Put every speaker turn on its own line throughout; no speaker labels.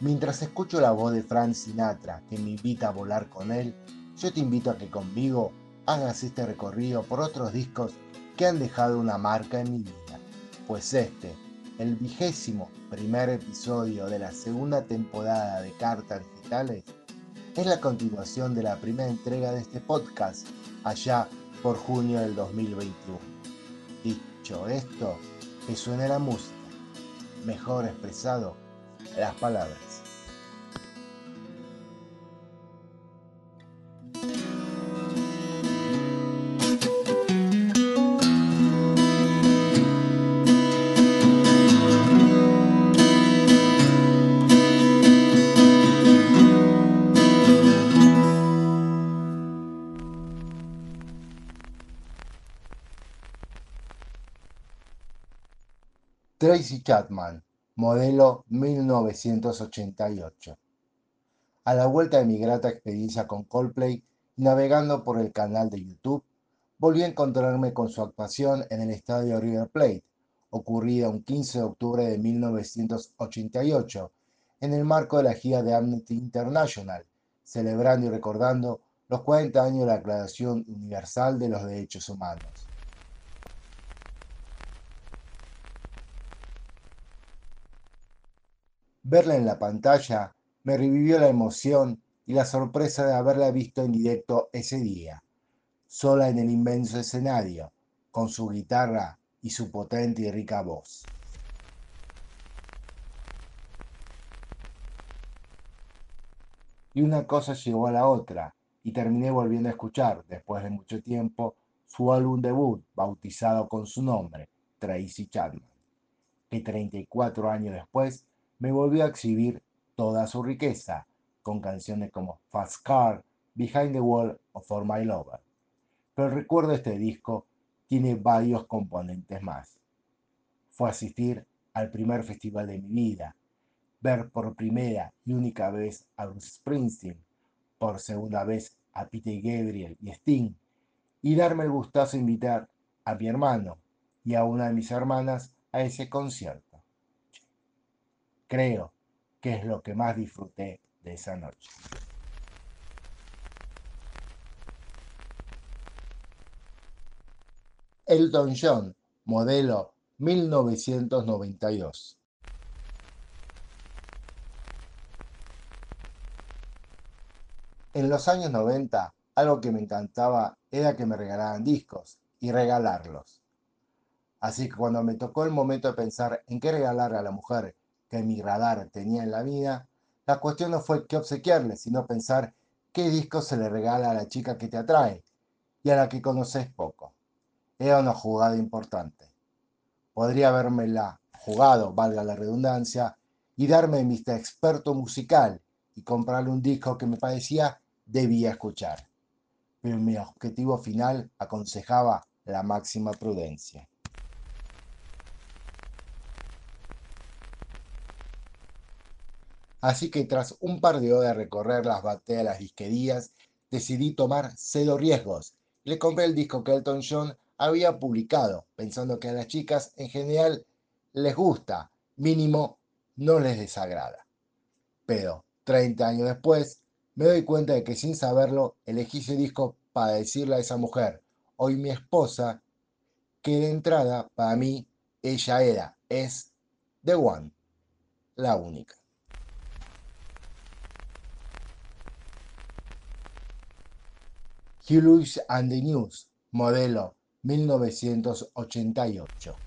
Mientras escucho la voz de Frank Sinatra que me invita a volar con él, yo te invito a que conmigo hagas este recorrido por otros discos que han dejado una marca en mi vida. Pues este, el vigésimo primer episodio de la segunda temporada de Cartas Digitales, es la continuación de la primera entrega de este podcast allá por junio del 2021. Dicho esto, que suene la música, mejor expresado, las palabras. Tracy Chapman, modelo 1988. A la vuelta de mi grata experiencia con Coldplay, navegando por el canal de YouTube, volví a encontrarme con su actuación en el estadio River Plate, ocurrida un 15 de octubre de 1988, en el marco de la gira de Amnesty International, celebrando y recordando los 40 años de la Declaración Universal de los Derechos Humanos. Verla en la pantalla me revivió la emoción y la sorpresa de haberla visto en directo ese día, sola en el inmenso escenario, con su guitarra y su potente y rica voz. Y una cosa llegó a la otra, y terminé volviendo a escuchar, después de mucho tiempo, su álbum debut, bautizado con su nombre, Tracy Chapman, que 34 años después me volvió a exhibir toda su riqueza, con canciones como Fast Car, Behind the Wall o For My Lover. Pero el recuerdo de este disco tiene varios componentes más. Fue asistir al primer festival de mi vida, ver por primera y única vez a Bruce Springsteen, por segunda vez a Peter Gabriel y Sting, y darme el gustazo de invitar a mi hermano y a una de mis hermanas a ese concierto creo que es lo que más disfruté de esa noche. Elton John, modelo 1992. En los años 90, algo que me encantaba era que me regalaran discos y regalarlos. Así que cuando me tocó el momento de pensar en qué regalar a la mujer que mi radar tenía en la vida, la cuestión no fue qué obsequiarle, sino pensar qué disco se le regala a la chica que te atrae y a la que conoces poco. Era una jugada importante. Podría la jugado, valga la redundancia, y darme mi experto musical y comprarle un disco que me parecía debía escuchar. Pero mi objetivo final aconsejaba la máxima prudencia. Así que tras un par de horas de recorrer las bateas las disquerías, decidí tomar cero riesgos. Le compré el disco que Elton John había publicado, pensando que a las chicas en general les gusta, mínimo no les desagrada. Pero 30 años después, me doy cuenta de que sin saberlo elegí ese disco para decirle a esa mujer, hoy mi esposa, que de entrada para mí ella era, es The One, la única. Hugh and the News, modelo 1988.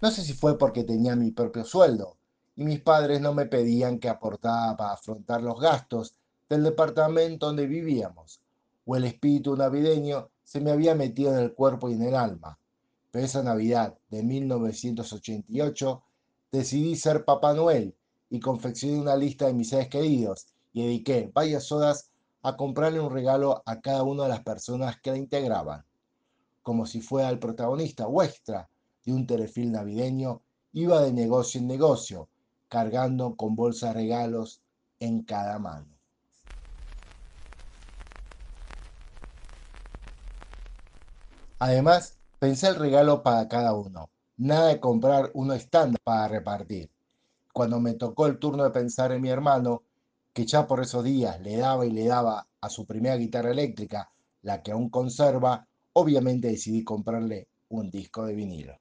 No sé si fue porque tenía mi propio sueldo y mis padres no me pedían que aportara para afrontar los gastos del departamento donde vivíamos, o el espíritu navideño se me había metido en el cuerpo y en el alma. Pero esa Navidad de 1988 decidí ser Papá Noel y confeccioné una lista de mis seres queridos y dediqué varias horas a comprarle un regalo a cada una de las personas que la integraban, como si fuera el protagonista o extra de un telefilm navideño, iba de negocio en negocio, cargando con bolsas regalos en cada mano. Además, pensé el regalo para cada uno, Nada de comprar uno estándar para repartir. Cuando me tocó el turno de pensar en mi hermano, que ya por esos días le daba y le daba a su primera guitarra eléctrica, la que aún conserva, obviamente decidí comprarle un disco de vinilo.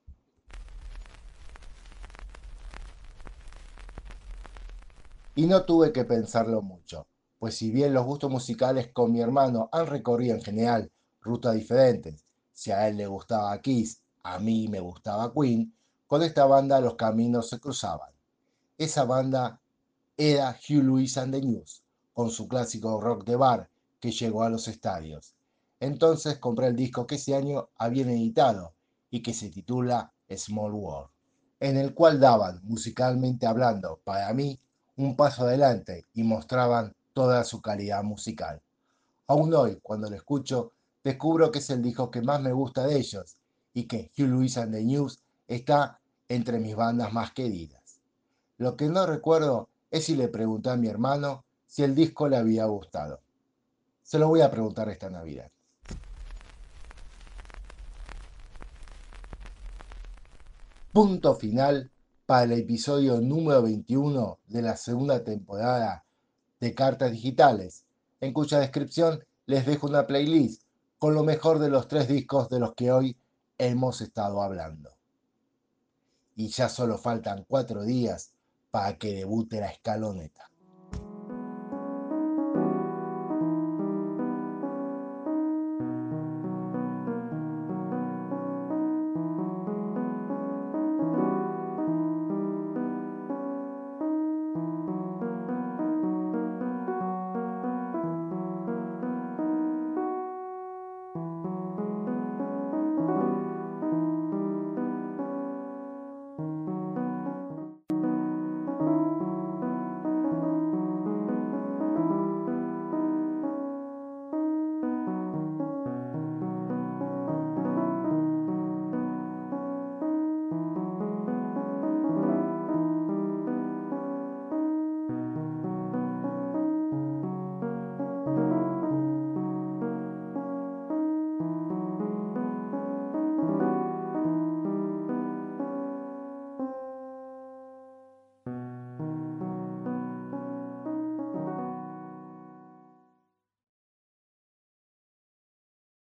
Y no tuve que pensarlo mucho, pues si bien los gustos musicales con mi hermano han recorrido en general rutas diferentes, si a él le gustaba Kiss, a mí me gustaba Queen, con esta banda los caminos se cruzaban. Esa banda era Hugh Lewis and the News, con su clásico rock de bar que llegó a los estadios. Entonces compré el disco que ese año habían editado y que se titula Small World, en el cual daban, musicalmente hablando, para mí, un paso adelante y mostraban toda su calidad musical. Aún hoy, cuando lo escucho, descubro que es el disco que más me gusta de ellos y que Hugh Lewis and the News está entre mis bandas más queridas. Lo que no recuerdo es si le pregunté a mi hermano si el disco le había gustado. Se lo voy a preguntar esta Navidad. Punto final para el episodio número 21 de la segunda temporada de Cartas Digitales, en cuya descripción les dejo una playlist con lo mejor de los tres discos de los que hoy hemos estado hablando. Y ya solo faltan cuatro días para que debute la escaloneta.